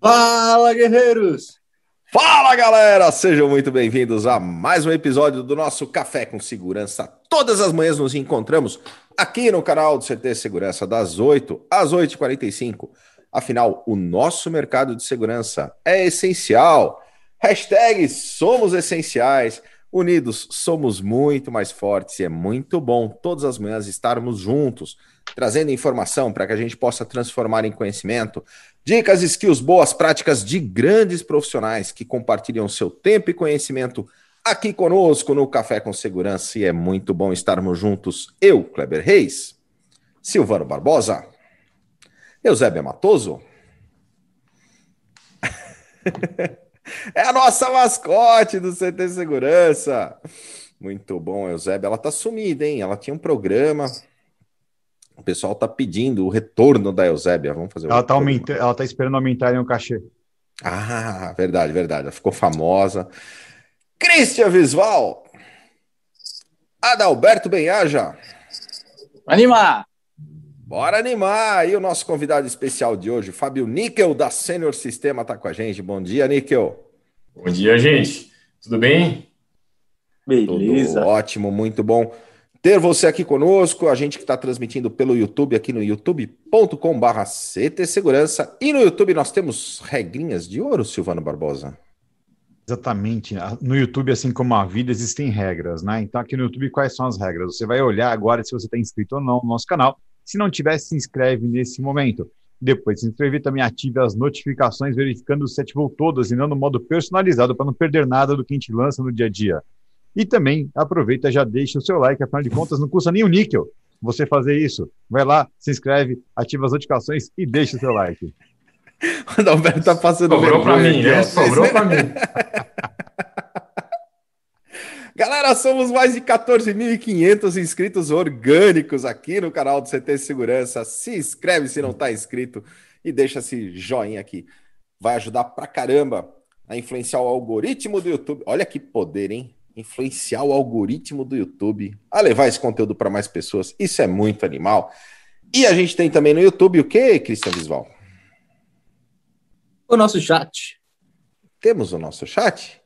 Fala, guerreiros! Fala, galera! Sejam muito bem-vindos a mais um episódio do nosso Café com Segurança. Todas as manhãs nos encontramos aqui no canal do CT Segurança, das 8 às 8h45. Afinal, o nosso mercado de segurança é essencial. Hashtag somos essenciais. Unidos somos muito mais fortes e é muito bom todas as manhãs estarmos juntos, trazendo informação para que a gente possa transformar em conhecimento, dicas, skills, boas práticas de grandes profissionais que compartilham seu tempo e conhecimento aqui conosco no Café com Segurança e é muito bom estarmos juntos. Eu, Kleber Reis, Silvano Barbosa, Eusébio Matoso. É a nossa mascote do CT Segurança. Muito bom, Eusébio. Ela tá sumida, hein? Ela tinha um programa. O pessoal tá pedindo o retorno da Eusébia. Vamos fazer ela tá aumentando, Ela tá esperando aumentarem o cachê. Ah, verdade, verdade. Ela ficou famosa. Cristian Visval. Adalberto Benhaja. Animar! Bora animar! E o nosso convidado especial de hoje, Fábio Níquel, da Senior Sistema, está com a gente. Bom dia, Níquel. Bom dia, gente. Tudo bem? Beleza. Tudo ótimo, muito bom ter você aqui conosco. A gente que está transmitindo pelo YouTube, aqui no youtube.com/barra CT Segurança. E no YouTube nós temos regrinhas de ouro, Silvano Barbosa. Exatamente. No YouTube, assim como a vida, existem regras, né? Então, aqui no YouTube, quais são as regras? Você vai olhar agora se você está inscrito ou não no nosso canal se não tiver, se inscreve nesse momento. Depois de se inscrever, também ative as notificações, verificando se ativou todas e não no modo personalizado, para não perder nada do que a gente lança no dia a dia. E também aproveita, já deixa o seu like, afinal de contas, não custa nem um níquel você fazer isso. Vai lá, se inscreve, ativa as notificações e deixa o seu like. O Adalberto tá passando Sobrou para mim, né? Sobrou para mim. Galera, somos mais de 14.500 inscritos orgânicos aqui no canal do CT Segurança. Se inscreve se não está inscrito e deixa esse joinha aqui. Vai ajudar pra caramba a influenciar o algoritmo do YouTube. Olha que poder, hein? Influenciar o algoritmo do YouTube a levar esse conteúdo para mais pessoas. Isso é muito animal. E a gente tem também no YouTube o que, Cristian Visval? O nosso chat. Temos o nosso chat.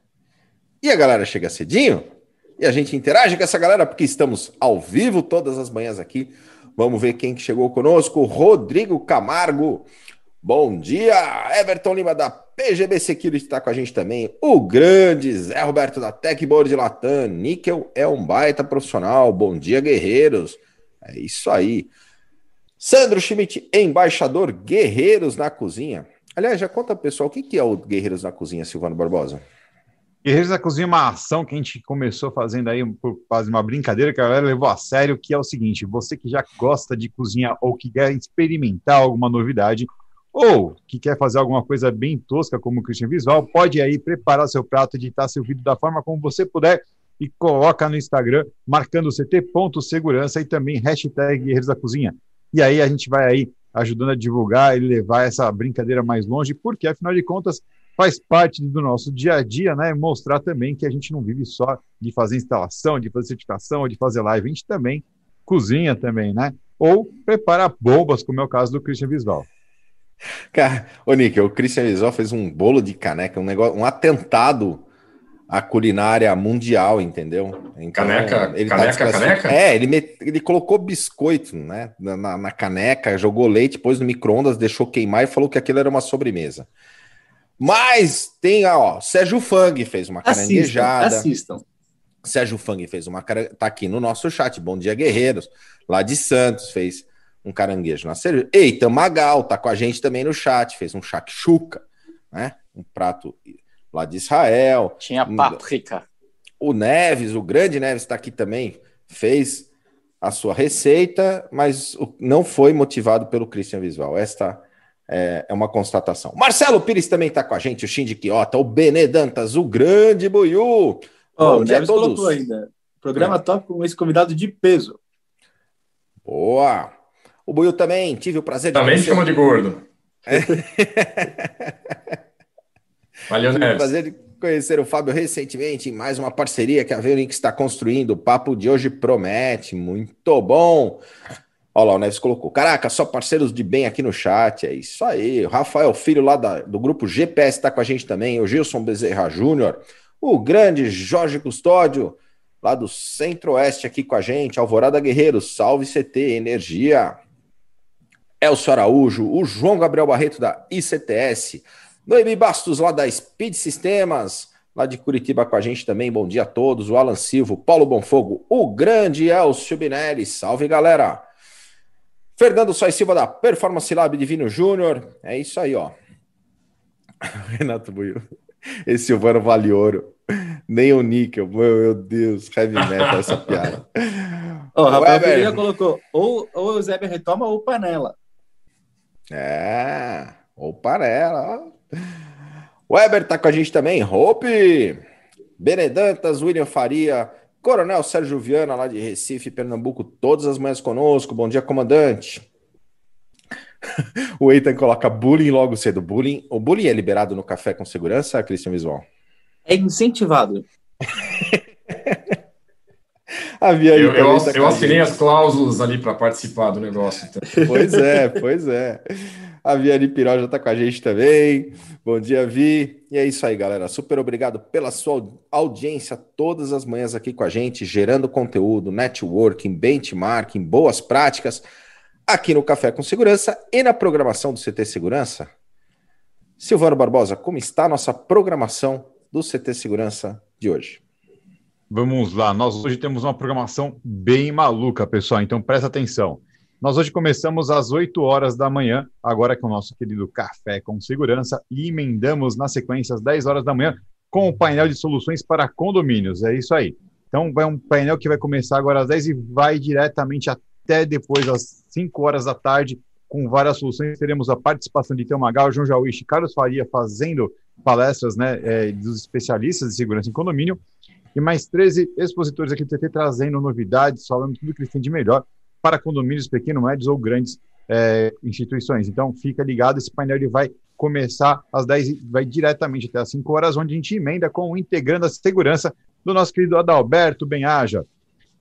E a galera chega cedinho? E a gente interage com essa galera, porque estamos ao vivo todas as manhãs aqui. Vamos ver quem que chegou conosco. Rodrigo Camargo. Bom dia. Everton Lima da PGB Security está com a gente também. O grande Zé Roberto da Techboard Latam. Níquel é um baita profissional. Bom dia, guerreiros. É isso aí. Sandro Schmidt, embaixador Guerreiros na Cozinha. Aliás, já conta pessoal o que é o Guerreiros na Cozinha, Silvano Barbosa. Guerreiros da Cozinha é uma ação que a gente começou fazendo aí por quase uma brincadeira que a galera levou a sério, que é o seguinte: você que já gosta de cozinhar ou que quer experimentar alguma novidade, ou que quer fazer alguma coisa bem tosca como o Christian Visual, pode aí preparar seu prato, editar seu vídeo da forma como você puder e coloca no Instagram, marcando ct.segurança e também hashtag Guerreiros da Cozinha. E aí a gente vai aí ajudando a divulgar e levar essa brincadeira mais longe, porque afinal de contas faz parte do nosso dia a dia, né? Mostrar também que a gente não vive só de fazer instalação, de fazer certificação, ou de fazer live, a gente também cozinha também, né? Ou prepara bombas, como é o caso do Christian Visval. Cara, ô Nick, o Christian Visval fez um bolo de caneca, um negócio, um atentado à culinária mundial, entendeu? Então, caneca, ele tá caneca, tá caneca? É, ele, met... ele colocou biscoito, né, na, na caneca, jogou leite, pôs no micro-ondas, deixou queimar e falou que aquilo era uma sobremesa. Mas tem, ó, Sérgio Fang fez uma caranguejada. Assistam. assistam. Sérgio Fang fez uma cara... tá aqui no nosso chat. Bom dia, guerreiros. Lá de Santos fez um caranguejo na cerveja. Eita, Magal tá com a gente também no chat, fez um shakshuka, né? Um prato lá de Israel. Tinha páprica. O Neves, o grande Neves está aqui também, fez a sua receita, mas não foi motivado pelo Christian Visual. Esta é, é uma constatação. Marcelo Pires também está com a gente, o Shinji Quiota, o Benê Dantas, o grande Buiu. Oh, a todos. colocou ainda. Programa é. top com esse convidado de peso. Boa! O Buiu também, tive o prazer de. Também chama de gordo. É. Valeu, Neves. prazer de conhecer o Fábio recentemente em mais uma parceria que a Veurink está construindo. O papo de hoje promete, muito bom. Olha lá, o Neves colocou. Caraca, só parceiros de bem aqui no chat. É isso aí. O Rafael Filho, lá da, do grupo GPS, está com a gente também. O Gilson Bezerra Júnior. O grande Jorge Custódio, lá do Centro-Oeste, aqui com a gente. Alvorada Guerreiro, salve CT, energia. Elcio Araújo. O João Gabriel Barreto, da ICTS. Noemi Bastos, lá da Speed Sistemas lá de Curitiba com a gente também. Bom dia a todos. O Alan Silva, Paulo Bonfogo, o grande Elcio Binelli. Salve, galera. Fernando Sois Silva da Performance Lab Divino Júnior. É isso aí, ó. Renato Buio. Esse Silvano vale ouro. Nem o níquel. Meu, meu Deus, heavy metal essa piada. Ó, oh, Rafael Pereira colocou ou, ou o Zé retoma ou panela. É, ou panela. O Weber tá com a gente também. Hope, Benedantas, William Faria, Coronel Sérgio Viana, lá de Recife, Pernambuco, todas as manhãs conosco. Bom dia, comandante. o Eitan coloca bullying logo cedo. Bullying, o bullying é liberado no café com segurança, Cristian Visual? É incentivado. A eu, eu, eu assinei as cláusulas ali para participar do negócio. Então. Pois é, pois é. A Viane Piró já está com a gente também. Bom dia, Vi. E é isso aí, galera. Super obrigado pela sua audiência todas as manhãs aqui com a gente, gerando conteúdo, networking, benchmarking, boas práticas aqui no Café com Segurança e na programação do CT Segurança. Silvano Barbosa, como está a nossa programação do CT Segurança de hoje? Vamos lá, nós hoje temos uma programação bem maluca, pessoal, então presta atenção. Nós hoje começamos às 8 horas da manhã, agora com o nosso querido Café com Segurança, e emendamos na sequência às 10 horas da manhã com o painel de soluções para condomínios. É isso aí. Então, vai um painel que vai começar agora às 10 e vai diretamente até depois, às 5 horas da tarde, com várias soluções. Teremos a participação de Teu Magal, João Jauichi, Carlos Faria fazendo palestras né, é, dos especialistas de segurança em condomínio, e mais 13 expositores aqui do TT trazendo novidades, falando tudo que eles têm de melhor para condomínios pequenos, médios ou grandes é, instituições. Então, fica ligado, esse painel ele vai começar às 10 e vai diretamente até às 5 horas, onde a gente emenda com o integrando a segurança do nosso querido Adalberto Benhaja,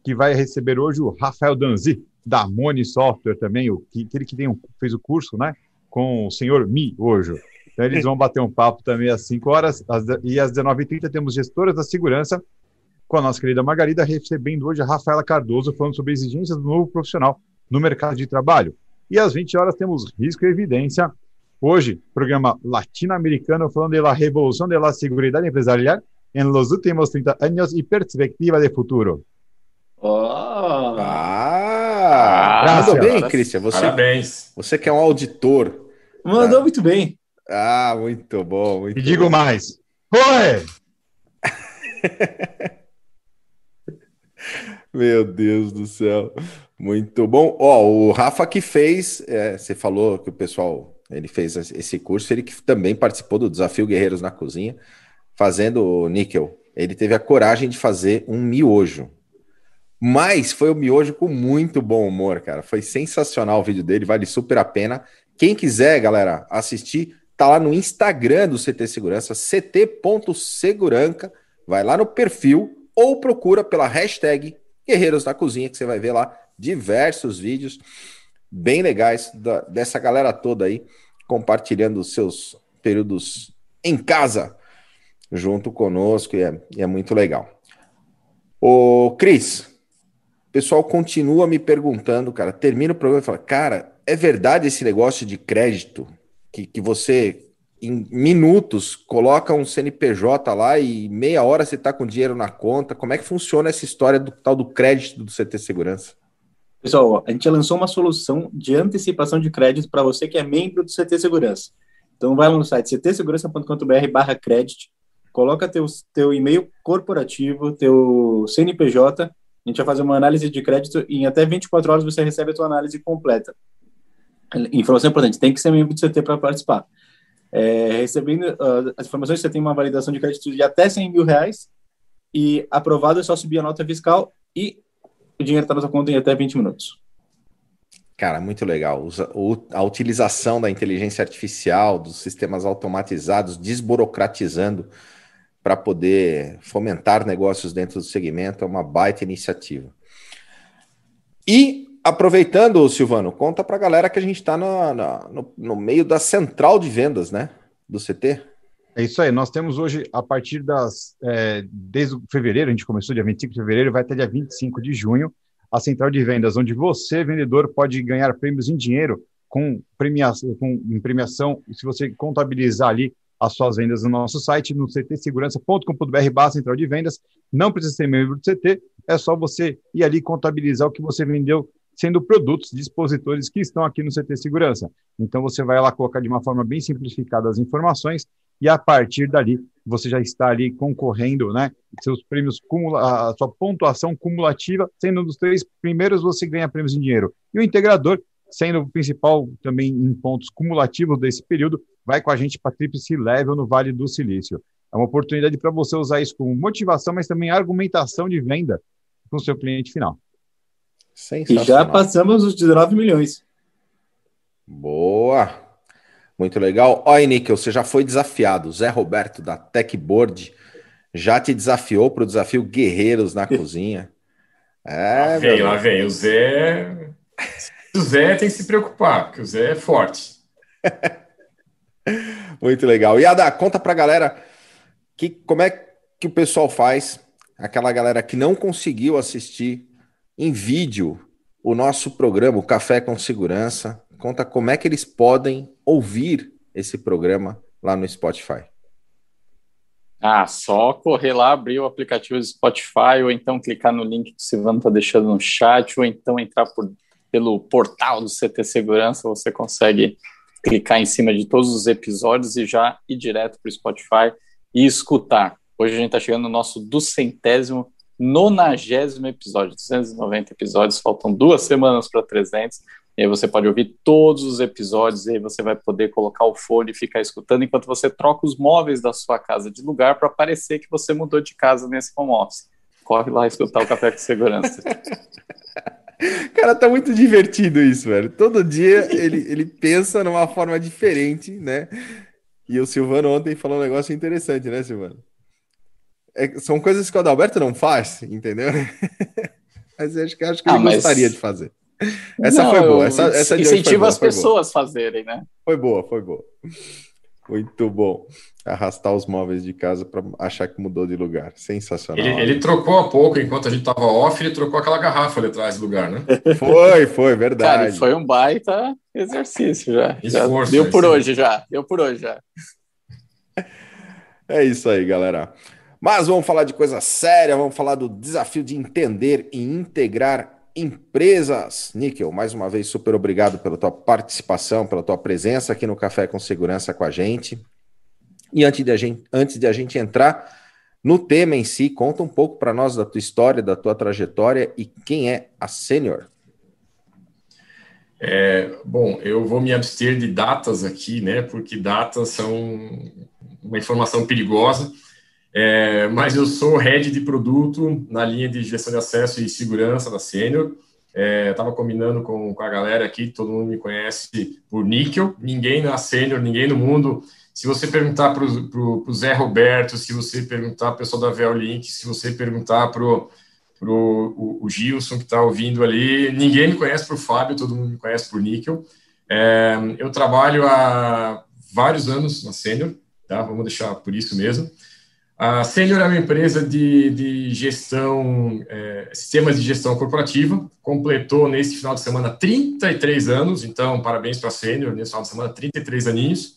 que vai receber hoje o Rafael Danzi, da Moni Software também, o, que, aquele que tem um, fez o curso, né, com o senhor Mi hoje. Então, eles vão bater um papo também às 5 horas, às, e às 19h30 temos gestoras da segurança, com a nossa querida Margarida, recebendo hoje a Rafaela Cardoso, falando sobre exigências do novo profissional no mercado de trabalho. E às 20 horas temos Risco e Evidência. Hoje, programa latino-americano falando da revolução da segurança empresarial em los últimos 30 anos e perspectiva de futuro. Oh. Ah, mandou bem, Cristian. Você, Parabéns. Você que é um auditor. Mandou tá? muito bem. Ah, muito bom. Muito e digo bom. mais. Oi! Meu Deus do céu. Muito bom. Ó, o Rafa que fez, é, você falou que o pessoal, ele fez esse curso, ele que também participou do Desafio Guerreiros na Cozinha, fazendo o níquel. Ele teve a coragem de fazer um miojo. Mas foi um miojo com muito bom humor, cara. Foi sensacional o vídeo dele, vale super a pena. Quem quiser, galera, assistir, tá lá no Instagram do CT Segurança, ct.seguranca. Vai lá no perfil ou procura pela hashtag Guerreiros da Cozinha, que você vai ver lá diversos vídeos bem legais da, dessa galera toda aí, compartilhando seus períodos em casa junto conosco, e é, e é muito legal. Ô, Cris, o pessoal continua me perguntando, cara, termina o programa e fala, cara, é verdade esse negócio de crédito que, que você em minutos coloca um CNPJ lá e meia hora você está com dinheiro na conta. Como é que funciona essa história do tal do crédito do CT Segurança? Pessoal, a gente lançou uma solução de antecipação de crédito para você que é membro do CT Segurança. Então vai lá no site ctsegurança.com.br barra crédito, coloca teu, teu e-mail corporativo, teu CNPJ, a gente vai fazer uma análise de crédito e em até 24 horas você recebe a tua análise completa. Informação importante, tem que ser membro do CT para participar. É, recebendo uh, as informações, você tem uma validação de crédito de até 100 mil reais e aprovado é só subir a nota fiscal e o dinheiro está na sua conta em até 20 minutos. Cara, muito legal. A utilização da inteligência artificial, dos sistemas automatizados, desburocratizando para poder fomentar negócios dentro do segmento é uma baita iniciativa. E aproveitando, Silvano, conta para a galera que a gente está no, no, meio da central de vendas, né? Do CT. É isso aí. Nós temos hoje, a partir das. É, desde fevereiro, a gente começou dia 25 de fevereiro, vai até dia 25 de junho, a central de vendas, onde você, vendedor, pode ganhar prêmios em dinheiro com premiação, com premiação se você contabilizar ali as suas vendas no nosso site, no ctsegurança.com.br central de vendas. Não precisa ser membro do CT, é só você ir ali contabilizar o que você vendeu sendo produtos, dispositores que estão aqui no CT Segurança. Então você vai lá colocar de uma forma bem simplificada as informações e a partir dali você já está ali concorrendo, né? Seus prêmios, a sua pontuação cumulativa, sendo um dos três primeiros, você ganha prêmios em dinheiro. E o integrador, sendo o principal também em pontos cumulativos desse período, vai com a gente para Tríplice Level no Vale do Silício. É uma oportunidade para você usar isso como motivação, mas também argumentação de venda com o seu cliente final. E já passamos os 19 milhões. Boa! Muito legal. Oi, Níquel, você já foi desafiado. Zé Roberto, da Techboard, já te desafiou para o desafio Guerreiros na Cozinha. É, lá vem, lá vem. O Zé... O Zé tem que se preocupar, porque o Zé é forte. Muito legal. E Ada, conta para a galera que, como é que o pessoal faz, aquela galera que não conseguiu assistir em vídeo o nosso programa, o Café com Segurança. Conta como é que eles podem ouvir esse programa lá no Spotify. Ah, só correr lá, abrir o aplicativo do Spotify, ou então clicar no link que o Silvano está deixando no chat, ou então entrar por, pelo portal do CT Segurança, você consegue clicar em cima de todos os episódios e já ir direto para o Spotify e escutar. Hoje a gente está chegando no nosso duzentésimo nonagésimo episódio, 290 episódios, faltam duas semanas para 300, e aí você pode ouvir todos os episódios, e aí você vai poder colocar o fone e ficar escutando enquanto você troca os móveis da sua casa de lugar para parecer que você mudou de casa nesse home office. Corre lá escutar o Café com Segurança. Cara, tá muito divertido isso, velho. Todo dia ele, ele pensa numa forma diferente, né? E o Silvano ontem falou um negócio interessante, né, Silvano? É, são coisas que o Adalberto não faz, entendeu? mas acho que, acho que ah, ele mas... gostaria de fazer. Essa não, foi boa. Essa, essa incentiva boa, as pessoas a fazerem, né? Foi boa, foi boa. Muito bom. Arrastar os móveis de casa para achar que mudou de lugar. Sensacional. Ele, ele, trocou há pouco, enquanto a gente estava off, ele trocou aquela garrafa ali atrás do lugar, né? Foi, foi, verdade. Cara, foi um baita exercício já. Esforço, já deu por hoje já. Deu por hoje já. É isso aí, galera. Mas vamos falar de coisa séria, vamos falar do desafio de entender e integrar empresas. Níquel, mais uma vez, super obrigado pela tua participação, pela tua presença aqui no Café com Segurança com a gente. E antes de a gente, antes de a gente entrar no tema em si, conta um pouco para nós da tua história, da tua trajetória e quem é a Sênior. É, bom, eu vou me abster de datas aqui, né? Porque datas são uma informação perigosa. É, mas eu sou head de produto na linha de gestão de acesso e segurança da Sênior. Estava é, combinando com, com a galera aqui, todo mundo me conhece por níquel. Ninguém na Sênior, ninguém no mundo. Se você perguntar para o Zé Roberto, se você perguntar para o pessoal da Veolink, se você perguntar para o Gilson que está ouvindo ali, ninguém me conhece por Fábio, todo mundo me conhece por níquel. É, eu trabalho há vários anos na Sênior, tá? Vamos deixar por isso mesmo. A Senior é uma empresa de, de gestão, é, sistemas de gestão corporativa, completou nesse final de semana 33 anos, então parabéns para a Senior, nesse final de semana 33 aninhos,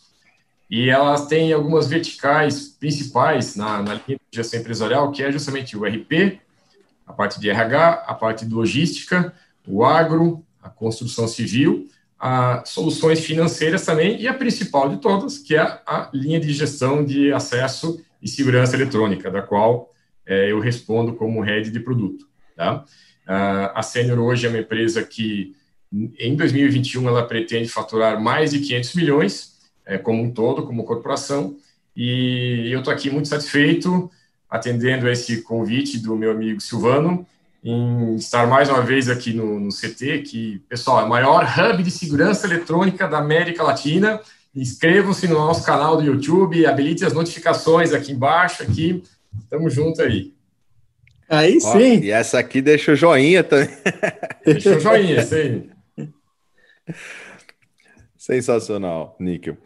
e ela tem algumas verticais principais na, na linha de gestão empresarial, que é justamente o RP, a parte de RH, a parte de logística, o agro, a construção civil, a soluções financeiras também, e a principal de todas, que é a linha de gestão de acesso e segurança eletrônica, da qual é, eu respondo como head de produto. Tá? a Senior hoje é uma empresa que, em 2021, ela pretende faturar mais de 500 milhões, é, como um todo, como corporação, e eu estou aqui muito satisfeito, atendendo esse convite do meu amigo Silvano, em estar mais uma vez aqui no, no CT, que, pessoal, é o maior hub de segurança eletrônica da América Latina, Inscrevam-se no nosso canal do YouTube, habilite as notificações aqui embaixo, aqui. Tamo junto aí. Aí Ó, sim. E essa aqui deixa o joinha também. Deixa o joinha, isso aí. Sensacional, Níquel.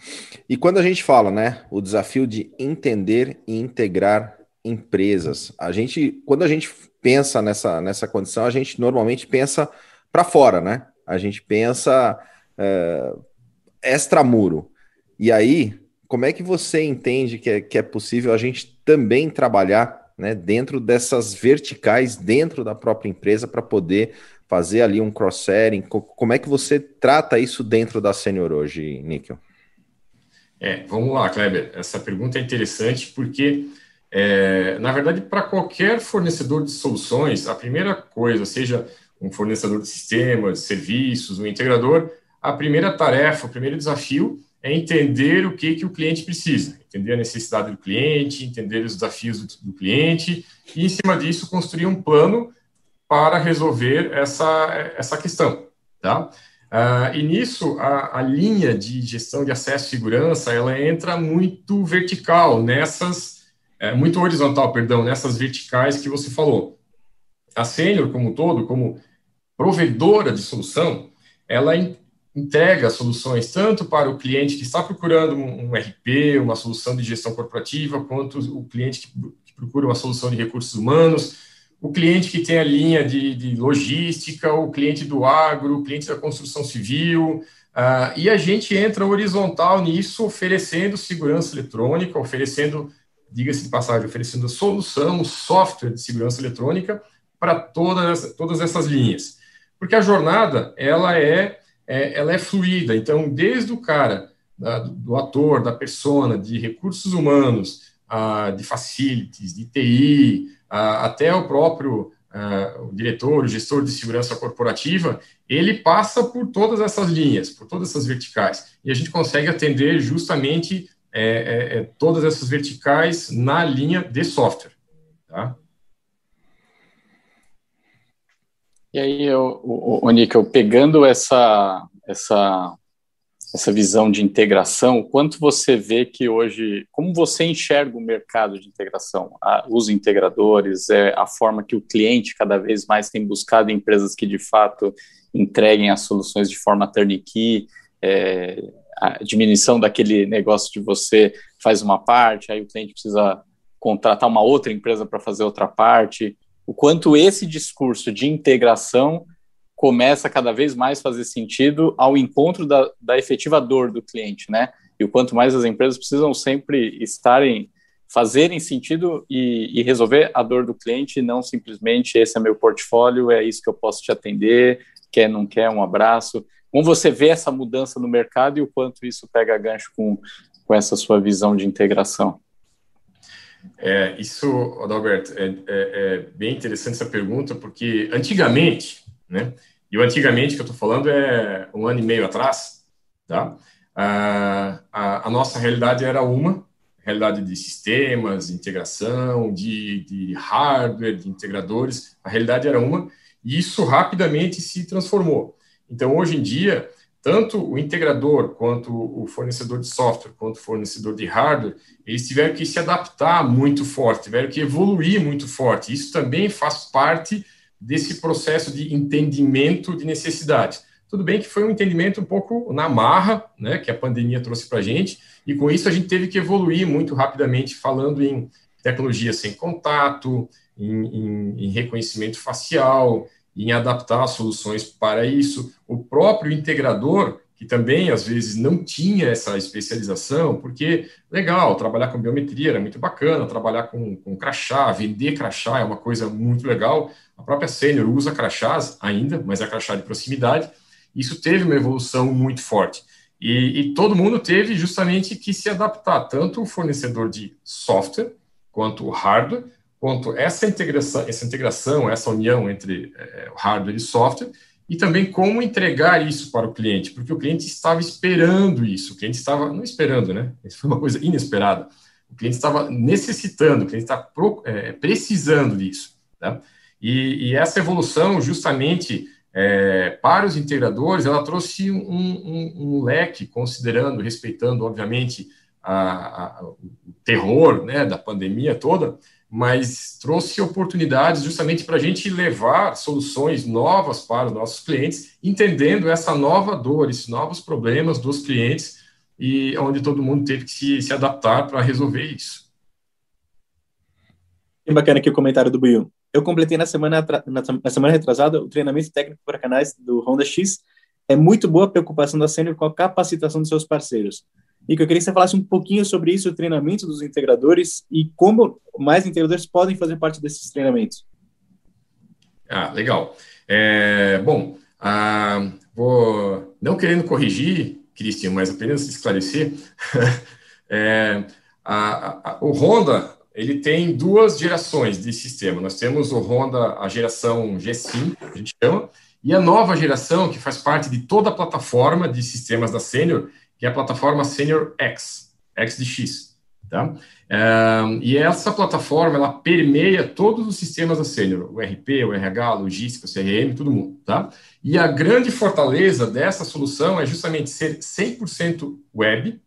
E quando a gente fala, né, o desafio de entender e integrar empresas, a gente, quando a gente pensa nessa, nessa condição, a gente normalmente pensa para fora, né? A gente pensa é, extramuro. E aí, como é que você entende que é, que é possível a gente também trabalhar né, dentro dessas verticais, dentro da própria empresa, para poder fazer ali um cross-selling? Como é que você trata isso dentro da Senior hoje, Níquel? É, vamos lá, Kleber. Essa pergunta é interessante porque, é, na verdade, para qualquer fornecedor de soluções, a primeira coisa, seja um fornecedor de sistemas, de serviços, um integrador, a primeira tarefa, o primeiro desafio é entender o que, que o cliente precisa, entender a necessidade do cliente, entender os desafios do, do cliente e, em cima disso, construir um plano para resolver essa, essa questão, tá? Uh, e nisso, a, a, linha de gestão de acesso e segurança, ela entra muito vertical, nessas, é, muito horizontal, perdão, nessas verticais que você falou. A Sênior, como um todo, como provedora de solução, ela entrega soluções tanto para o cliente que está procurando um, RP, uma solução de gestão corporativa, quanto o cliente que, que procura uma solução de recursos humanos, o cliente que tem a linha de, de logística, o cliente do agro, o cliente da construção civil, uh, e a gente entra horizontal nisso, oferecendo segurança eletrônica, oferecendo, diga-se de passagem, oferecendo solução, software de segurança eletrônica para todas, todas essas linhas. Porque a jornada, ela é, é ela é fluida, então, desde o cara, da, do ator, da persona, de recursos humanos, uh, de facilities, de TI, até o próprio o diretor, o gestor de segurança corporativa, ele passa por todas essas linhas, por todas essas verticais, e a gente consegue atender justamente é, é, é, todas essas verticais na linha de software. Tá? E aí, o, o, o pegando essa, essa essa visão de integração, quanto você vê que hoje, como você enxerga o mercado de integração, a, os integradores, é a forma que o cliente cada vez mais tem buscado empresas que de fato entreguem as soluções de forma turnkey, é, a diminuição daquele negócio de você faz uma parte, aí o cliente precisa contratar uma outra empresa para fazer outra parte, o quanto esse discurso de integração começa cada vez mais fazer sentido ao encontro da, da efetiva dor do cliente, né? E o quanto mais as empresas precisam sempre estarem, fazerem sentido e, e resolver a dor do cliente, não simplesmente esse é meu portfólio, é isso que eu posso te atender, quer, não quer, um abraço. Como você vê essa mudança no mercado e o quanto isso pega gancho com, com essa sua visão de integração? É, isso, Adalberto, é, é, é bem interessante essa pergunta, porque antigamente, né? E o antigamente que eu estou falando é um ano e meio atrás, tá? A, a, a, nossa realidade era uma, realidade de sistemas, de integração, de, de hardware, de integradores, a realidade era uma, e isso rapidamente se transformou. Então, hoje em dia, tanto o integrador quanto o fornecedor de software, quanto o fornecedor de hardware, eles tiveram que se adaptar muito forte, tiveram que evoluir muito forte. Isso também faz parte desse processo de entendimento de necessidades. Tudo bem que foi um entendimento um pouco na marra, né, que a pandemia trouxe para a gente, e com isso a gente teve que evoluir muito rapidamente, falando em tecnologia sem contato, em, em, em reconhecimento facial, em adaptar soluções para isso. O próprio integrador que também às vezes não tinha essa especialização, porque legal, trabalhar com biometria era muito bacana, trabalhar com, com crachá, vender crachá é uma coisa muito legal. A própria Sênior usa crachás ainda, mas é crachá de proximidade. Isso teve uma evolução muito forte. E, e todo mundo teve justamente que se adaptar, tanto o fornecedor de software, quanto o hardware, quanto essa integração, essa integração, essa união entre é, hardware e software, e também como entregar isso para o cliente, porque o cliente estava esperando isso, o cliente estava, não esperando, né? Isso foi uma coisa inesperada. O cliente estava necessitando, o cliente está é, precisando disso. Tá? E, e, essa evolução, justamente é, para os integradores, ela trouxe um, um, um leque, considerando, respeitando, obviamente, a, a, o terror né, da pandemia toda, mas trouxe oportunidades justamente para a gente levar soluções novas para os nossos clientes, entendendo essa nova dor, esses novos problemas dos clientes, e onde todo mundo teve que se, se adaptar para resolver isso. Que bacana aqui o comentário do Buiu. Eu completei na semana, na, na semana retrasada o treinamento técnico para canais do Honda X. É muito boa a preocupação da Sênior com a capacitação dos seus parceiros. Que eu queria que você falasse um pouquinho sobre isso, o treinamento dos integradores e como mais integradores podem fazer parte desses treinamentos. Ah, legal. É, bom, ah, vou não querendo corrigir, Cristian, mas apenas esclarecer. é, a, a, o Honda ele tem duas gerações de sistema. Nós temos o Honda, a geração G5, a gente chama, e a nova geração, que faz parte de toda a plataforma de sistemas da Senior, que é a plataforma Senior X, X de X. Tá? e essa plataforma, ela permeia todos os sistemas da Senior, o RP, o RH, a logística, o CRM, todo mundo. Tá? E a grande fortaleza dessa solução é justamente ser 100% web,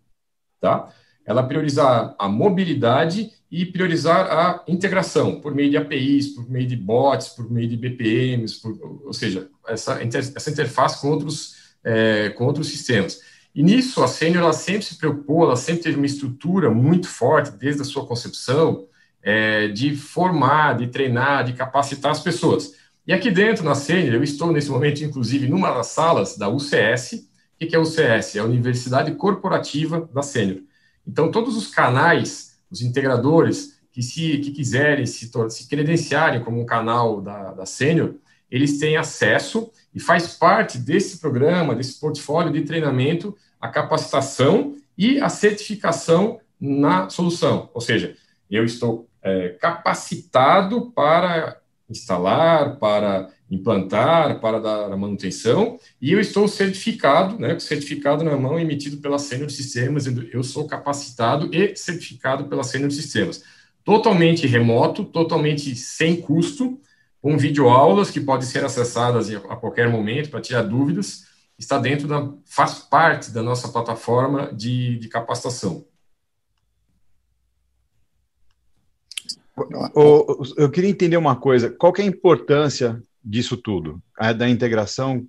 tá? ela priorizar a mobilidade e priorizar a integração por meio de APIs, por meio de bots, por meio de BPMs, por, ou seja, essa, essa interface com outros, é, com outros sistemas. E nisso, a Senior ela sempre se preocupou, ela sempre teve uma estrutura muito forte, desde a sua concepção, é, de formar, de treinar, de capacitar as pessoas. E aqui dentro, na Senior, eu estou nesse momento, inclusive, numa das salas da UCS. O que é a UCS? É a Universidade Corporativa da Senior. Então, todos os canais, os integradores que, se, que quiserem se, se credenciarem como um canal da, da Senior, eles têm acesso e faz parte desse programa, desse portfólio de treinamento, a capacitação e a certificação na solução. Ou seja, eu estou é, capacitado para instalar, para implantar, para dar a manutenção, e eu estou certificado, né, certificado na mão emitido pela Senior Sistemas, eu sou capacitado e certificado pela Senior Sistemas. Totalmente remoto, totalmente sem custo, com videoaulas que podem ser acessadas a qualquer momento para tirar dúvidas, está dentro da, faz parte da nossa plataforma de, de capacitação. eu queria entender uma coisa, qual é a importância disso tudo, da integração,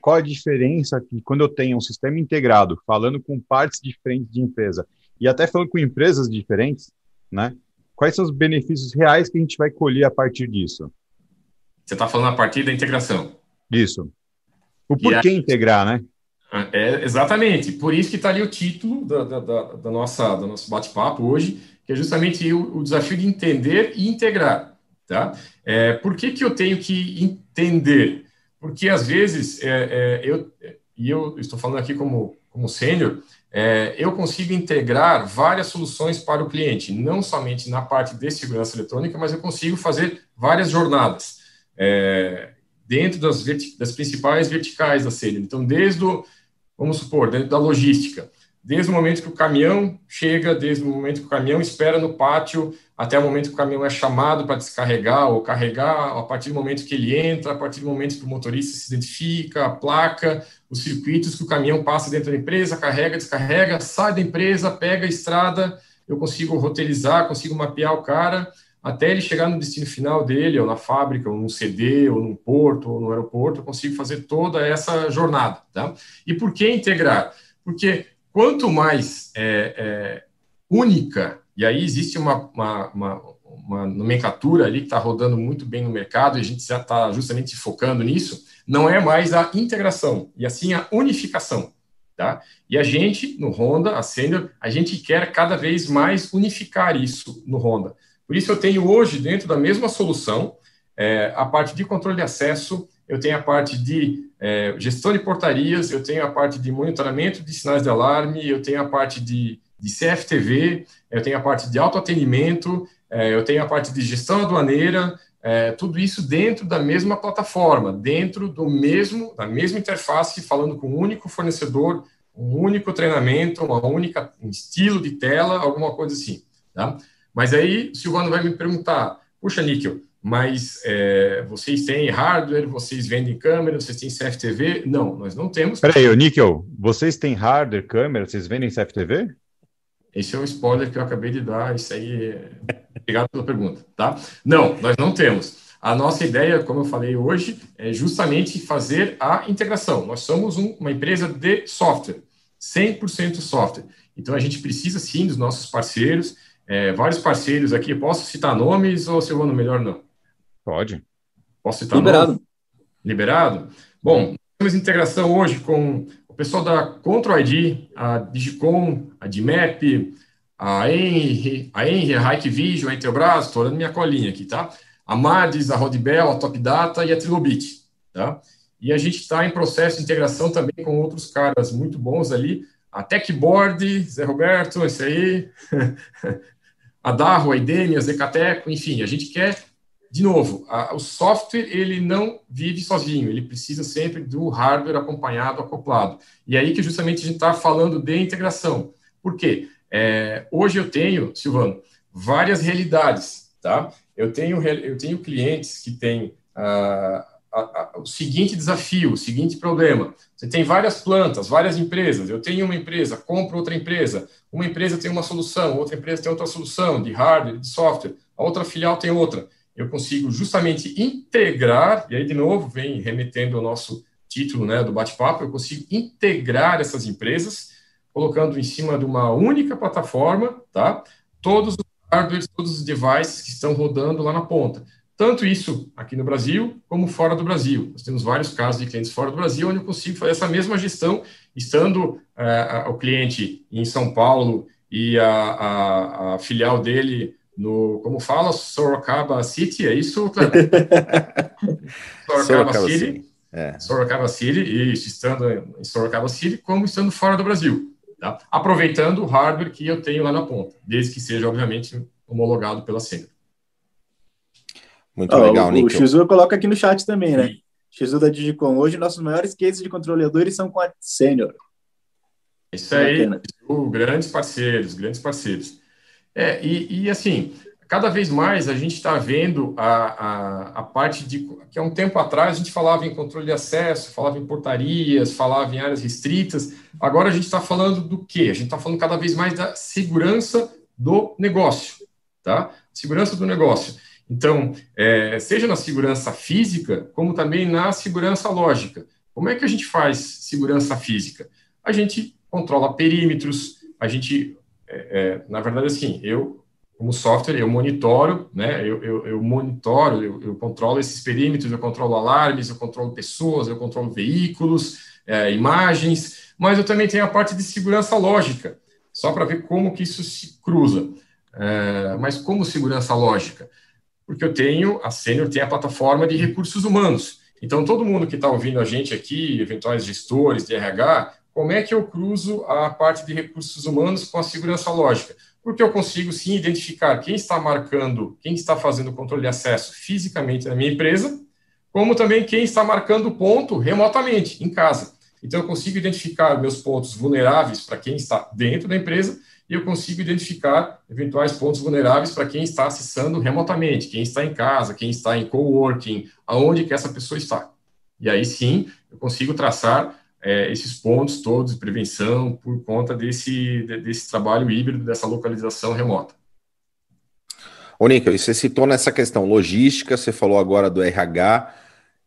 qual a diferença que quando eu tenho um sistema integrado, falando com partes diferentes de empresa, e até falando com empresas diferentes, né, quais são os benefícios reais que a gente vai colher a partir disso? Você está falando a partir da integração. Isso. O porquê integrar, né? É, exatamente. Por isso que está ali o título da, da, da, da, nossa, do nosso bate-papo hoje, que é justamente o, o, desafio de entender e integrar. Tá? É, por que, que eu tenho que entender? Porque, às vezes, é, é eu, e eu estou falando aqui como, como sênior, é, eu consigo integrar várias soluções para o cliente, não somente na parte de segurança eletrônica, mas eu consigo fazer várias jornadas. É, dentro das, das principais verticais da sede. Então, desde o, vamos supor, dentro da logística, desde o momento que o caminhão chega, desde o momento que o caminhão espera no pátio, até o momento que o caminhão é chamado para descarregar ou carregar, a partir do momento que ele entra, a partir do momento que o motorista se identifica, a placa, os circuitos que o caminhão passa dentro da empresa, carrega, descarrega, sai da empresa, pega a estrada, eu consigo roteirizar, consigo mapear o cara, até ele chegar no destino final dele, ou na fábrica, ou num CD, ou num porto, ou no aeroporto, eu consigo fazer toda essa jornada. Tá? E por que integrar? Porque quanto mais é, é, única, e aí existe uma, uma, uma, uma nomenclatura ali que está rodando muito bem no mercado, e a gente já está justamente focando nisso, não é mais a integração, e assim a unificação. Tá? E a gente, no Honda, a Senior, a gente quer cada vez mais unificar isso no Honda. Por isso, eu tenho hoje, dentro da mesma solução, é, a parte de controle de acesso, eu tenho a parte de é, gestão de portarias, eu tenho a parte de monitoramento de sinais de alarme, eu tenho a parte de, de CFTV, eu tenho a parte de autoatendimento, é, eu tenho a parte de gestão aduaneira, é, tudo isso dentro da mesma plataforma, dentro do mesmo, da mesma interface, falando com um único fornecedor, um único treinamento, uma única um estilo de tela, alguma coisa assim. Tá? Mas aí o Silvano vai me perguntar, puxa, Níquel, mas é, vocês têm hardware, vocês vendem câmera, vocês têm CFTV? Não, nós não temos. Peraí, Níquel, vocês têm hardware, câmera, vocês vendem CFTV? Esse é o spoiler que eu acabei de dar. Isso aí. Obrigado pela pergunta, tá? Não, nós não temos. A nossa ideia, como eu falei hoje, é justamente fazer a integração. Nós somos um, uma empresa de software, 100% software. Então, a gente precisa, sim, dos nossos parceiros. É, vários parceiros aqui. Posso citar nomes ou, Silvano, melhor não? Pode. Posso citar Liberado. nomes? Liberado? Bom, temos integração hoje com o pessoal da Control ID, a Digicom, a DMAP, a Enri, a Enri, a Hikvision, a Intelbras, estou olhando minha colinha aqui, tá? A Madis, a Rodbell, a Top Data e a Trilobit, tá? E a gente está em processo de integração também com outros caras muito bons ali, a Techboard, Zé Roberto, esse aí, a Darro, a IDEMI, a Zecateco, enfim, a gente quer, de novo, a, o software, ele não vive sozinho, ele precisa sempre do hardware acompanhado, acoplado. E é aí que justamente a gente está falando de integração. Por quê? É, hoje eu tenho, Silvano, várias realidades, tá? Eu tenho, eu tenho clientes que têm ah, a, a, o seguinte desafio, o seguinte problema. Você tem várias plantas, várias empresas. Eu tenho uma empresa, compro outra empresa. Uma empresa tem uma solução, outra empresa tem outra solução de hardware, de software. A outra filial tem outra. Eu consigo justamente integrar, e aí de novo vem remetendo ao nosso título né, do bate-papo, eu consigo integrar essas empresas, colocando em cima de uma única plataforma, tá? Todos os hardwares, todos os devices que estão rodando lá na ponta. Tanto isso aqui no Brasil, como fora do Brasil. Nós temos vários casos de clientes fora do Brasil, onde eu consigo fazer essa mesma gestão, estando uh, o cliente em São Paulo e a, a, a, filial dele no, como fala, Sorocaba City, é isso, Sorocaba, Sorocaba City. City. É. Sorocaba City, isso, estando em Sorocaba City, como estando fora do Brasil. Tá? Aproveitando o hardware que eu tenho lá na ponta, desde que seja, obviamente, homologado pela Sender. Muito oh, legal, o, Nick. O Shizu coloca aqui no chat também, né? Shizu da Digicom. Hoje, nossos maiores cases de controladores são com a Senior. Isso aí, grandes parceiros, grandes parceiros. É, e, e assim, cada vez mais a gente está vendo a, a, a, parte de que há um tempo atrás a gente falava em controle de acesso, falava em portarias, falava em áreas restritas. Agora a gente está falando do quê? A gente está falando cada vez mais da segurança do negócio, tá? Segurança do negócio. Então, é, seja na segurança física, como também na segurança lógica. Como é que a gente faz segurança física? A gente controla perímetros, a gente, é, é, na verdade, assim, eu, como software, eu monitoro, né, eu, eu, eu monitoro, eu, eu, controlo esses perímetros, eu controlo alarmes, eu controlo pessoas, eu controlo veículos, é, imagens, mas eu também tenho a parte de segurança lógica, só para ver como que isso se cruza. É, mas como segurança lógica? Porque eu tenho, a Sênior tem a plataforma de recursos humanos. Então, todo mundo que está ouvindo a gente aqui, eventuais gestores de RH, como é que eu cruzo a parte de recursos humanos com a segurança lógica? Porque eu consigo sim identificar quem está marcando, quem está fazendo o controle de acesso fisicamente na minha empresa, como também quem está marcando o ponto remotamente, em casa. Então, eu consigo identificar meus pontos vulneráveis para quem está dentro da empresa e eu consigo identificar eventuais pontos vulneráveis para quem está acessando remotamente, quem está em casa, quem está em coworking, aonde que essa pessoa está. E aí sim, eu consigo traçar é, esses pontos todos de prevenção por conta desse, desse trabalho híbrido, dessa localização remota. Ô, Nico, você citou nessa questão logística, você falou agora do RH,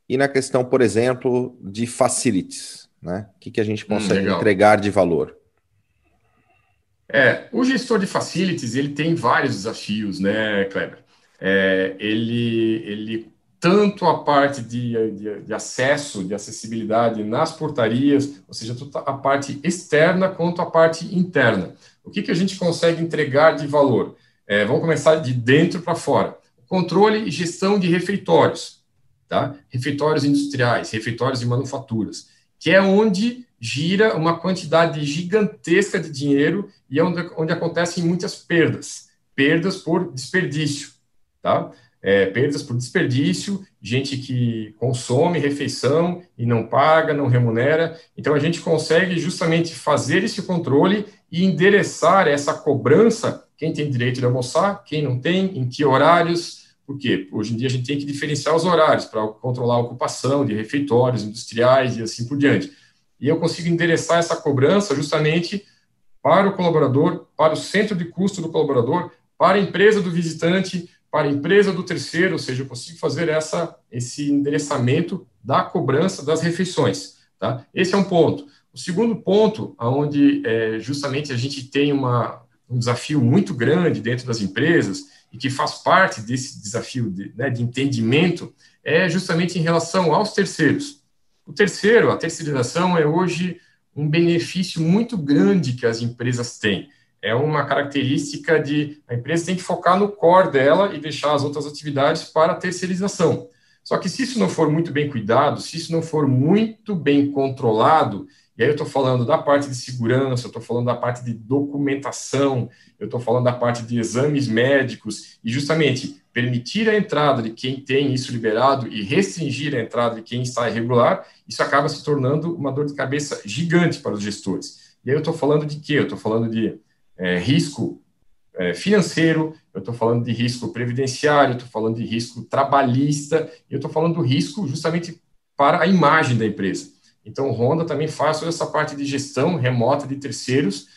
e na questão, por exemplo, de facilities, né? O que, que a gente hum, consegue entregar de valor? É, o gestor de facilities ele tem vários desafios, né, Kleber? É, ele, ele tanto a parte de, de, de, acesso, de acessibilidade nas portarias, ou seja, a parte externa quanto a parte interna. O que, que a gente consegue entregar de valor? É, vamos começar de dentro para fora. Controle e gestão de refeitórios, tá? Refeitórios industriais, refeitórios de manufaturas, que é onde gira uma quantidade gigantesca de dinheiro e é onde, onde acontecem muitas perdas. Perdas por desperdício, tá? É, perdas por desperdício, gente que consome refeição e não paga, não remunera. Então, a gente consegue justamente fazer esse controle e endereçar essa cobrança, quem tem direito de almoçar, quem não tem, em que horários, porque hoje em dia a gente tem que diferenciar os horários para controlar a ocupação de refeitórios industriais e assim por diante e eu consigo endereçar essa cobrança justamente para o colaborador, para o centro de custo do colaborador, para a empresa do visitante, para a empresa do terceiro, ou seja, eu consigo fazer essa, esse endereçamento da cobrança das refeições. Tá? Esse é um ponto. O segundo ponto, onde é, justamente a gente tem uma, um desafio muito grande dentro das empresas e que faz parte desse desafio de, né, de entendimento, é justamente em relação aos terceiros. O terceiro, a terceirização, é hoje um benefício muito grande que as empresas têm é uma característica de a empresa tem que focar no core dela e deixar as outras atividades para a terceirização. Só que se isso não for muito bem cuidado, se isso não for muito bem controlado, e aí eu estou falando da parte de segurança, eu estou falando da parte de documentação, eu estou falando da parte de exames médicos, e justamente permitir a entrada de quem tem isso liberado e restringir a entrada de quem está irregular, isso acaba se tornando uma dor de cabeça gigante para os gestores. E aí eu estou falando de quê? Eu estou falando de é, risco é, financeiro, eu estou falando de risco previdenciário, estou falando de risco trabalhista, eu estou falando do risco justamente para a imagem da empresa. Então, Honda também faz toda essa parte de gestão remota de terceiros,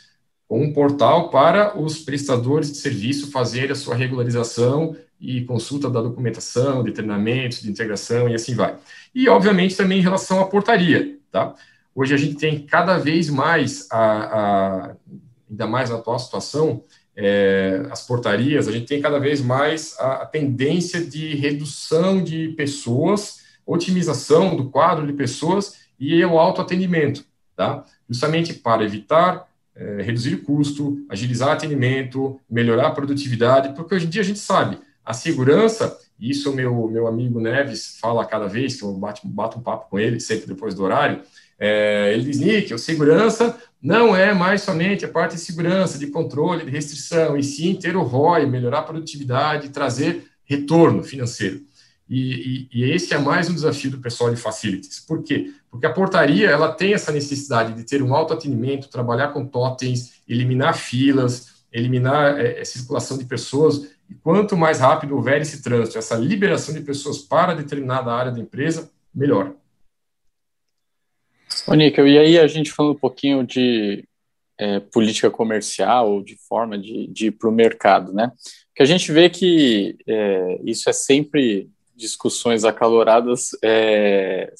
com um portal para os prestadores de serviço fazerem a sua regularização e consulta da documentação, de treinamentos, de integração e assim vai. E, obviamente, também em relação à portaria, tá? Hoje a gente tem cada vez mais a, a ainda mais na atual situação, é, as portarias, a gente tem cada vez mais a, a, tendência de redução de pessoas, otimização do quadro de pessoas e o autoatendimento, tá? Justamente para evitar é, reduzir o custo, agilizar o atendimento, melhorar a produtividade, porque hoje em dia a gente sabe, a segurança, e isso o meu, meu amigo Neves fala cada vez que eu bato, bato um papo com ele, sempre depois do horário, é, ele diz, Nick, a segurança não é mais somente a parte de segurança, de controle, de restrição, e sim ter o ROI, melhorar a produtividade, trazer retorno financeiro. E, e, e, esse é mais um desafio do pessoal de facilities. Por quê? Porque a portaria ela tem essa necessidade de ter um autoatendimento, trabalhar com totens, eliminar filas, eliminar é, circulação de pessoas. E quanto mais rápido houver esse trânsito, essa liberação de pessoas para determinada área da empresa, melhor. Ô, e aí a gente falando um pouquinho de é, política comercial, de forma de, de ir para o mercado, né? Que a gente vê que é, isso é sempre discussões acaloradas é,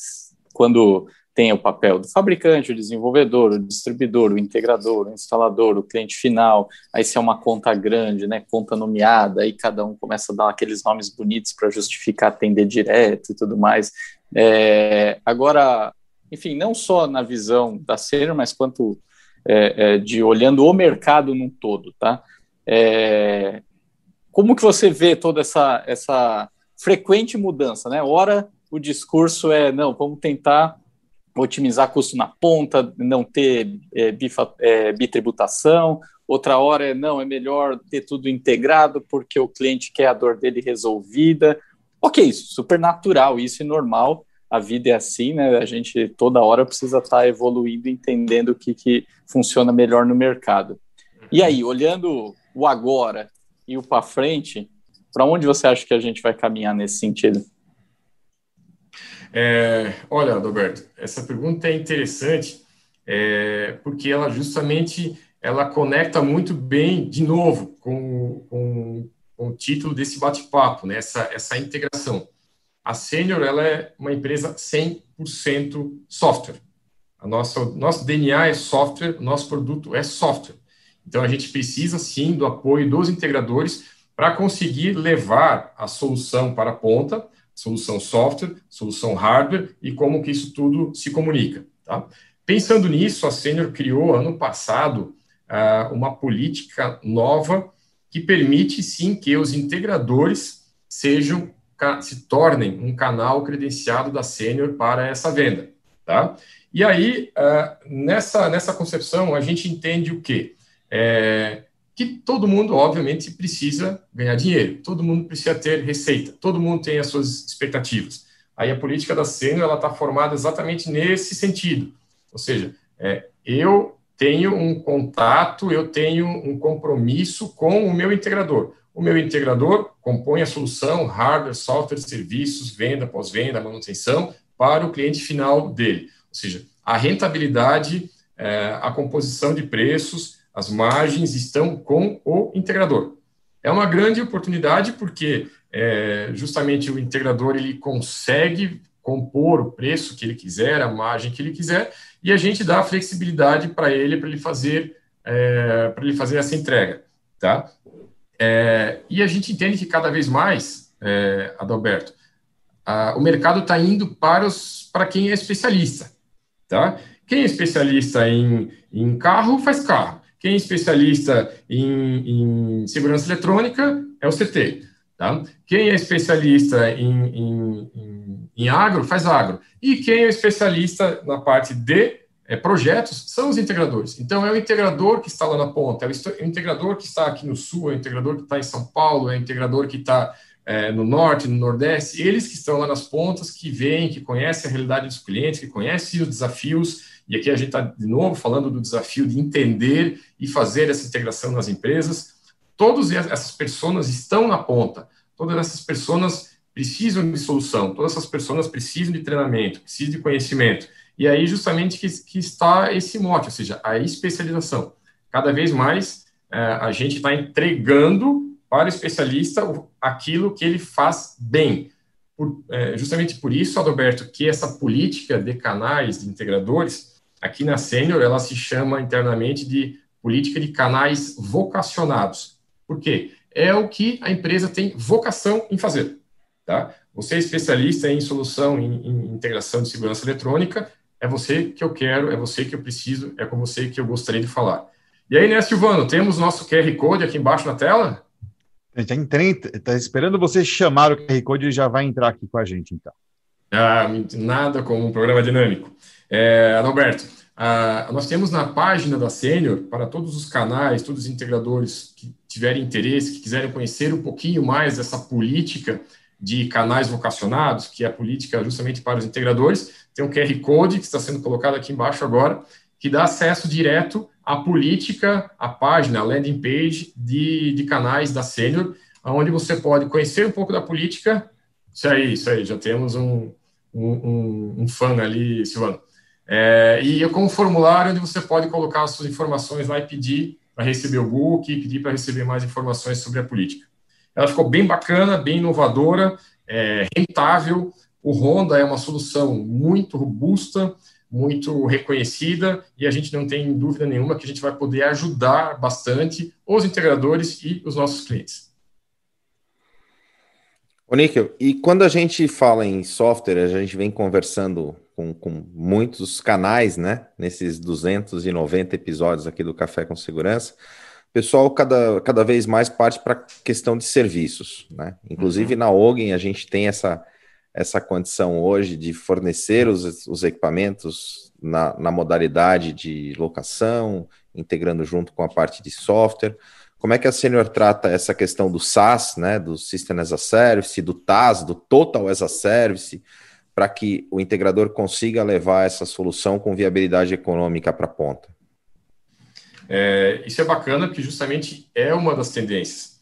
quando tem o papel do fabricante, o desenvolvedor, o distribuidor, o integrador, o instalador, o cliente final, aí se é uma conta grande, né, conta nomeada, aí cada um começa a dar aqueles nomes bonitos para justificar atender direto e tudo mais. É, agora, enfim, não só na visão da Sênior, mas quanto é, é, de olhando o mercado num todo, tá? É, como que você vê toda essa, essa frequente mudança, né? Ora, o discurso é, não, vamos tentar otimizar custo na ponta, não ter é, bifa, é, bitributação, outra hora é, não, é melhor ter tudo integrado porque o cliente quer a dor dele resolvida. Ok, super natural, isso é normal, a vida é assim, né? A gente toda hora precisa estar tá evoluindo, entendendo o que, que funciona melhor no mercado. E aí, olhando o agora e o para frente, para onde você acha que a gente vai caminhar nesse sentido? É, olha, Roberto, essa pergunta é interessante é, porque ela justamente ela conecta muito bem, de novo, com, com, com o título desse bate-papo, né? essa, essa integração. A Senior ela é uma empresa 100% software. A nossa, nosso DNA é software, nosso produto é software. Então a gente precisa sim do apoio dos integradores para conseguir levar a solução para a ponta, solução software, solução hardware e como que isso tudo se comunica. Tá? Pensando nisso, a Senior criou ano passado uh, uma política nova que permite sim que os integradores sejam se tornem um canal credenciado da Sênior para essa venda, tá? E aí, uh, nessa, nessa concepção, a gente entende o quê? É, que todo mundo, obviamente, precisa ganhar dinheiro, todo mundo precisa ter receita, todo mundo tem as suas expectativas. Aí a política da Sênior, ela está formada exatamente nesse sentido, ou seja, é, eu tenho um contato, eu tenho um compromisso com o meu integrador. O meu integrador compõe a solução, hardware, software, serviços, venda, pós-venda, manutenção, para o cliente final dele. Ou seja, a rentabilidade, é, a composição de preços, as margens estão com o integrador. É uma grande oportunidade porque é, justamente o integrador ele consegue compor o preço que ele quiser, a margem que ele quiser, e a gente dá a flexibilidade para ele para ele fazer é, para ele fazer essa entrega, tá? É, e a gente entende que cada vez mais, é, Adalberto, a, o mercado está indo para os para quem é especialista, tá? Quem é especialista em, em carro faz carro. Quem é especialista em, em segurança eletrônica é o CT. Tá? Quem é especialista em, em, em, em, agro faz agro. E quem é especialista na parte de é, projetos são os integradores. Então, é o integrador que está lá na ponta, é o integrador que está aqui no sul, é o integrador que está em São Paulo, é o integrador que está é, no norte, no nordeste, eles que estão lá nas pontas, que veem, que conhecem a realidade dos clientes, que conhecem os desafios. E aqui a gente está, de novo, falando do desafio de entender e fazer essa integração nas empresas Todas essas pessoas estão na ponta, todas essas pessoas precisam de solução, todas essas pessoas precisam de treinamento, precisam de conhecimento. E aí, justamente, que, que está esse mote, ou seja, a especialização. Cada vez mais é, a gente está entregando para o especialista aquilo que ele faz bem. Por, é, justamente por isso, Adalberto, que essa política de canais de integradores, aqui na Sênior, ela se chama internamente de política de canais vocacionados. Por quê? É o que a empresa tem vocação em fazer. Tá? Você é especialista em solução, em, em integração de segurança eletrônica, é você que eu quero, é você que eu preciso, é com você que eu gostaria de falar. E aí, né, Silvano, temos nosso QR Code aqui embaixo na tela? Está esperando você chamar o QR Code e já vai entrar aqui com a gente, então. Ah, nada como um programa dinâmico. É, Alberto, ah, nós temos na página da Sênior, para todos os canais, todos os integradores que tiverem interesse, que quiserem conhecer um pouquinho mais dessa política de canais vocacionados, que é a política justamente para os integradores, tem um QR Code que está sendo colocado aqui embaixo agora, que dá acesso direto à política, à página, à landing page de, de canais da Sênior, onde você pode conhecer um pouco da política. Isso aí, isso aí, já temos um, um, um fã ali, Silvano. É, e com um formulário onde você pode colocar as suas informações lá e pedir para receber o book pedir para receber mais informações sobre a política. Ela ficou bem bacana, bem inovadora, é, rentável. O Honda é uma solução muito robusta, muito reconhecida, e a gente não tem dúvida nenhuma que a gente vai poder ajudar bastante os integradores e os nossos clientes. Ô, Níquel, e quando a gente fala em software, a gente vem conversando com, com muitos canais, né? Nesses 290 episódios aqui do Café com Segurança, o pessoal cada, cada vez mais parte para a questão de serviços, né? Inclusive uhum. na Ogen a gente tem essa, essa condição hoje de fornecer os, os equipamentos na, na modalidade de locação, integrando junto com a parte de software. Como é que a Senior trata essa questão do SaaS, né, do System as a Service, do TAS, do Total as a Service, para que o integrador consiga levar essa solução com viabilidade econômica para a ponta? É, isso é bacana porque justamente é uma das tendências.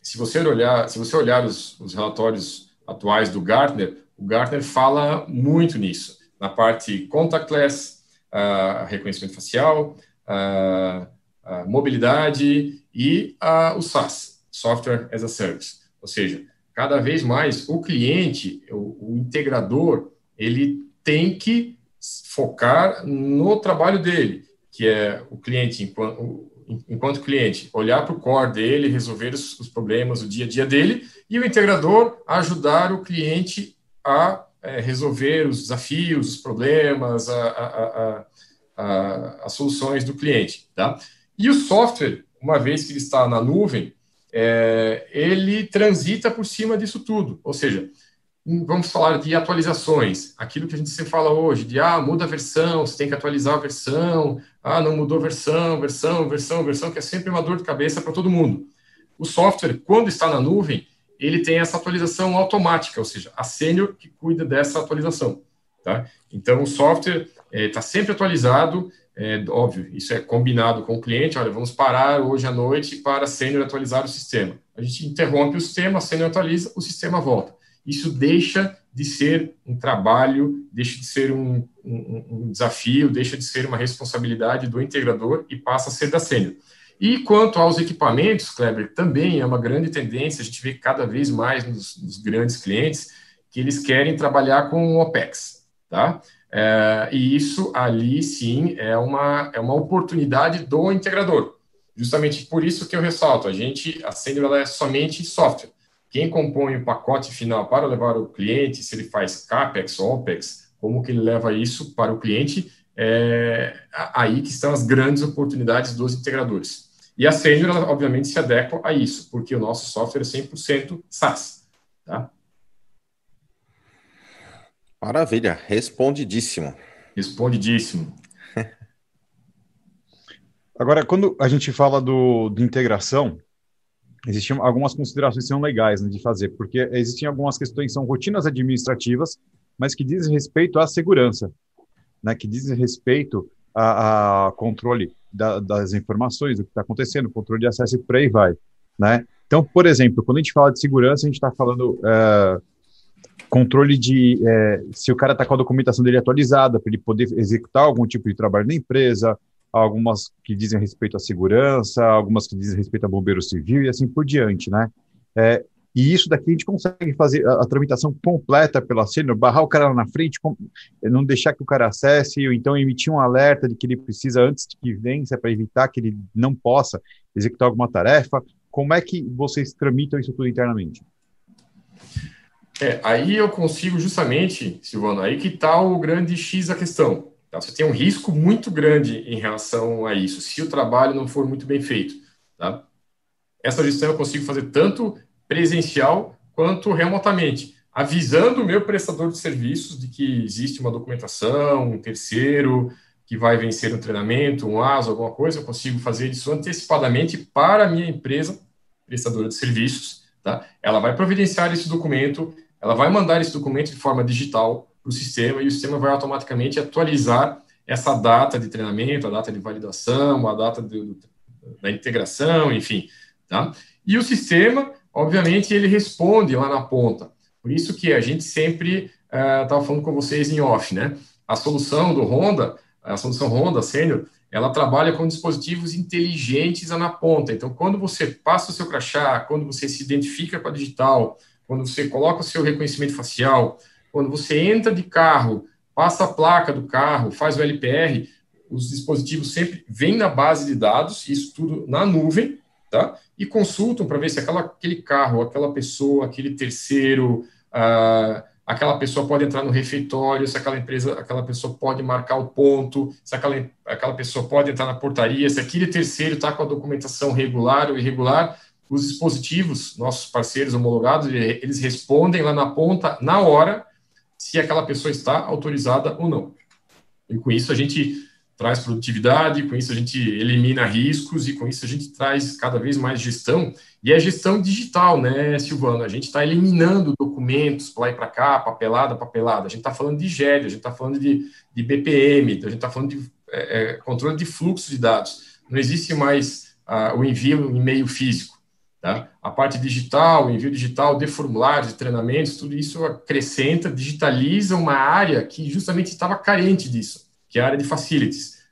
Se você olhar, se você olhar os, os relatórios atuais do Gartner, o Gartner fala muito nisso, na parte contactless, uh, reconhecimento facial, uh, uh, mobilidade e o SaaS, Software as a Service. Ou seja, cada vez mais o cliente, o, o integrador, ele tem que focar no trabalho dele, que é o cliente, enquanto, enquanto cliente, olhar para o core dele, resolver os, os, problemas, o dia a dia dele, e o integrador ajudar o cliente a é, resolver os desafios, os problemas, a, a, a, as soluções do cliente. Tá? E o software, uma vez que ele está na nuvem, é, ele transita por cima disso tudo. Ou seja, vamos falar de atualizações, aquilo que a gente sempre fala hoje, de ah, muda a versão, você tem que atualizar a versão, ah, não mudou a versão, versão, versão, versão, que é sempre uma dor de cabeça para todo mundo. O software, quando está na nuvem, ele tem essa atualização automática, ou seja, a sênior que cuida dessa atualização. Tá? Então, o software está é, sempre atualizado, é, óbvio, isso é combinado com o cliente, olha, vamos parar hoje à noite para Sênior atualizar o sistema. A gente interrompe o sistema, a Sênior atualiza, o sistema volta. isso deixa de ser um trabalho, deixa de ser um, um, um desafio, deixa de ser uma responsabilidade do integrador e passa a ser da sênior. E quanto aos equipamentos, Kleber, também é uma grande tendência, a gente vê cada vez mais nos, nos grandes clientes que eles querem trabalhar com OPEX, tá? É, e isso ali, sim, é uma, é uma oportunidade do integrador. Justamente por isso que eu ressalto, a gente, a Sênior, é somente software. Quem compõe o pacote final para levar o cliente, se ele faz CAPEX, OPEX, como que ele leva isso para o cliente, é aí que estão as grandes oportunidades dos integradores. E a Senior, obviamente, se adequa a isso, porque o nosso software é 100% SaaS. Tá? Maravilha, respondidíssimo. Respondidíssimo. Agora, quando a gente fala do, de integração, existiam algumas considerações que são legais né, de fazer, porque existem algumas questões que são rotinas administrativas, mas que dizem respeito à segurança, né, que dizem respeito a, a controle da, das informações, do que está acontecendo, controle de acesso e por aí vai. Né? Então, por exemplo, quando a gente fala de segurança, a gente está falando é, controle de é, se o cara está com a documentação dele atualizada, para ele poder executar algum tipo de trabalho na empresa, algumas que dizem respeito à segurança, algumas que dizem respeito a bombeiro civil e assim por diante, né? É, e isso daqui a gente consegue fazer a, a tramitação completa pela sênior, barrar o cara lá na frente, com, não deixar que o cara acesse, ou então emitir um alerta de que ele precisa antes de que vença para evitar que ele não possa executar alguma tarefa. Como é que vocês tramitam isso tudo internamente? É, aí eu consigo justamente, Silvano, aí que está o grande X da questão. Tá? Você tem um risco muito grande em relação a isso, se o trabalho não for muito bem feito. Tá? Essa gestão eu consigo fazer tanto presencial quanto remotamente, avisando o meu prestador de serviços de que existe uma documentação, um terceiro que vai vencer um treinamento, um ASO, alguma coisa, eu consigo fazer isso antecipadamente para a minha empresa, prestadora de serviços. Tá? Ela vai providenciar esse documento, ela vai mandar esse documento de forma digital para o sistema e o sistema vai automaticamente atualizar essa data de treinamento, a data de validação, a data da integração, enfim. Tá? E o sistema, obviamente, ele responde lá na ponta. Por isso que a gente sempre estava uh, falando com vocês em off, né? A solução do Honda, a solução Honda Sênior, ela trabalha com dispositivos inteligentes na ponta. Então, quando você passa o seu crachá, quando você se identifica com a digital, quando você coloca o seu reconhecimento facial, quando você entra de carro, passa a placa do carro, faz o LPR, os dispositivos sempre vêm na base de dados, isso tudo na nuvem, tá? E consultam para ver se aquela, aquele carro, aquela pessoa, aquele terceiro, uh, aquela pessoa pode entrar no refeitório, se aquela empresa, aquela pessoa pode marcar o ponto, se aquela, aquela pessoa pode entrar na portaria, se aquele terceiro está com a documentação regular ou irregular, os dispositivos, nossos parceiros homologados, eles respondem lá na ponta, na hora, se aquela pessoa está autorizada ou não. E com isso a gente traz produtividade, com isso a gente elimina riscos e com isso a gente traz cada vez mais gestão. E é gestão digital, né, Silvano? A gente está eliminando documentos para lá e para cá, papelada, papelada. A gente está falando de GED, a gente está falando de, de BPM, a gente está falando de é, é, controle de fluxo de dados. Não existe mais ah, o envio em meio físico. Tá? A parte digital, envio digital de formulários, de treinamentos, tudo isso acrescenta, digitaliza uma área que justamente estava carente disso, que é a área de facilities,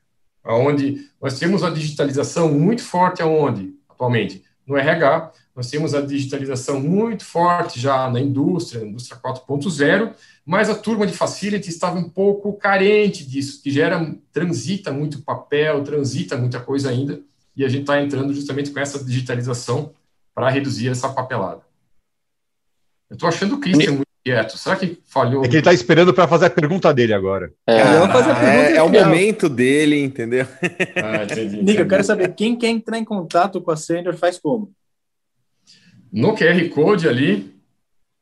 onde nós temos a digitalização muito forte aonde atualmente no RH, nós temos a digitalização muito forte já na indústria, na indústria 4.0, mas a turma de facility estava um pouco carente disso, que gera, transita muito papel, transita muita coisa ainda, e a gente está entrando justamente com essa digitalização para reduzir essa papelada. Eu estou achando o Christian muito quieto. Será que falhou? É que ele está esperando para fazer a pergunta dele agora. É, é, é o momento dele, entendeu? Ah, entendi, eu quero saber quem quer entrar em contato com a Senior faz como? No QR Code ali,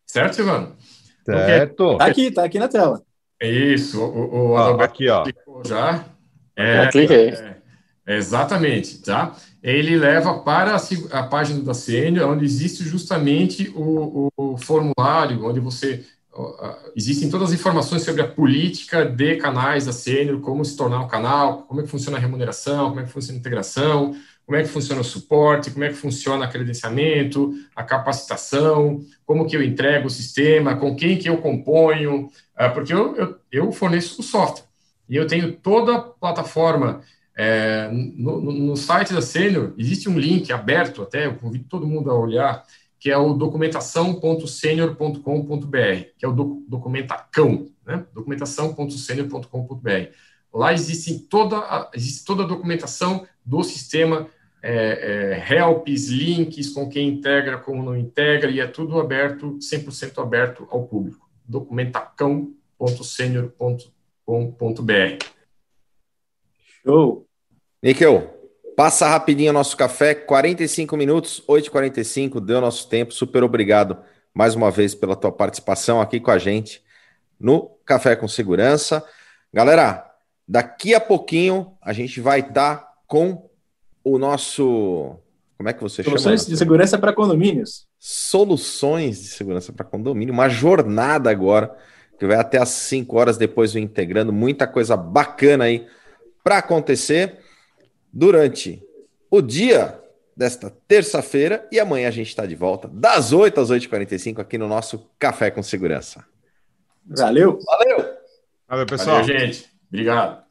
certo, Silvano? Certo. Tá aqui, tá aqui na tela. Isso, o, o ah, aqui, ó. já. É, cliquei. É, exatamente, tá? Ele leva para a, a página da Sênior, onde existe justamente o, o, formulário, onde você existem todas as informações sobre a política de canais da Sênior, como se tornar um canal, como é que funciona a remuneração, como é que funciona a integração, como é que funciona o suporte, como é que funciona o credenciamento, a capacitação, como que eu entrego o sistema, com quem que eu componho, ah, porque eu, eu, eu forneço o software. E eu tenho toda a plataforma é, no, no, site da Sênior, existe um link aberto até, eu convido todo mundo a olhar, que é o documentação.senior.com.br, que é o doc, documentacão, né? documentação.senior.com.br. Lá existe toda, a, existe toda a documentação do sistema, é, é, helps, links, com quem integra, como não integra, e é tudo aberto, 100% aberto ao público. documentacão.senior.com.br. Show! Níquel, passa rapidinho o nosso café, 45 minutos, 8h45, deu nosso tempo. Super obrigado mais uma vez pela tua participação aqui com a gente no Café com Segurança. Galera, daqui a pouquinho a gente vai estar tá com o nosso. Como é que você Soluções chama? Soluções de segurança para condomínios. Soluções de segurança para condomínio. Uma jornada agora, que vai até às 5 horas depois integrando. Muita coisa bacana aí para acontecer durante o dia desta terça-feira e amanhã a gente está de volta das 8 às 8h45 aqui no nosso Café com Segurança. Valeu! Valeu! Valeu, pessoal. Valeu, gente. Obrigado.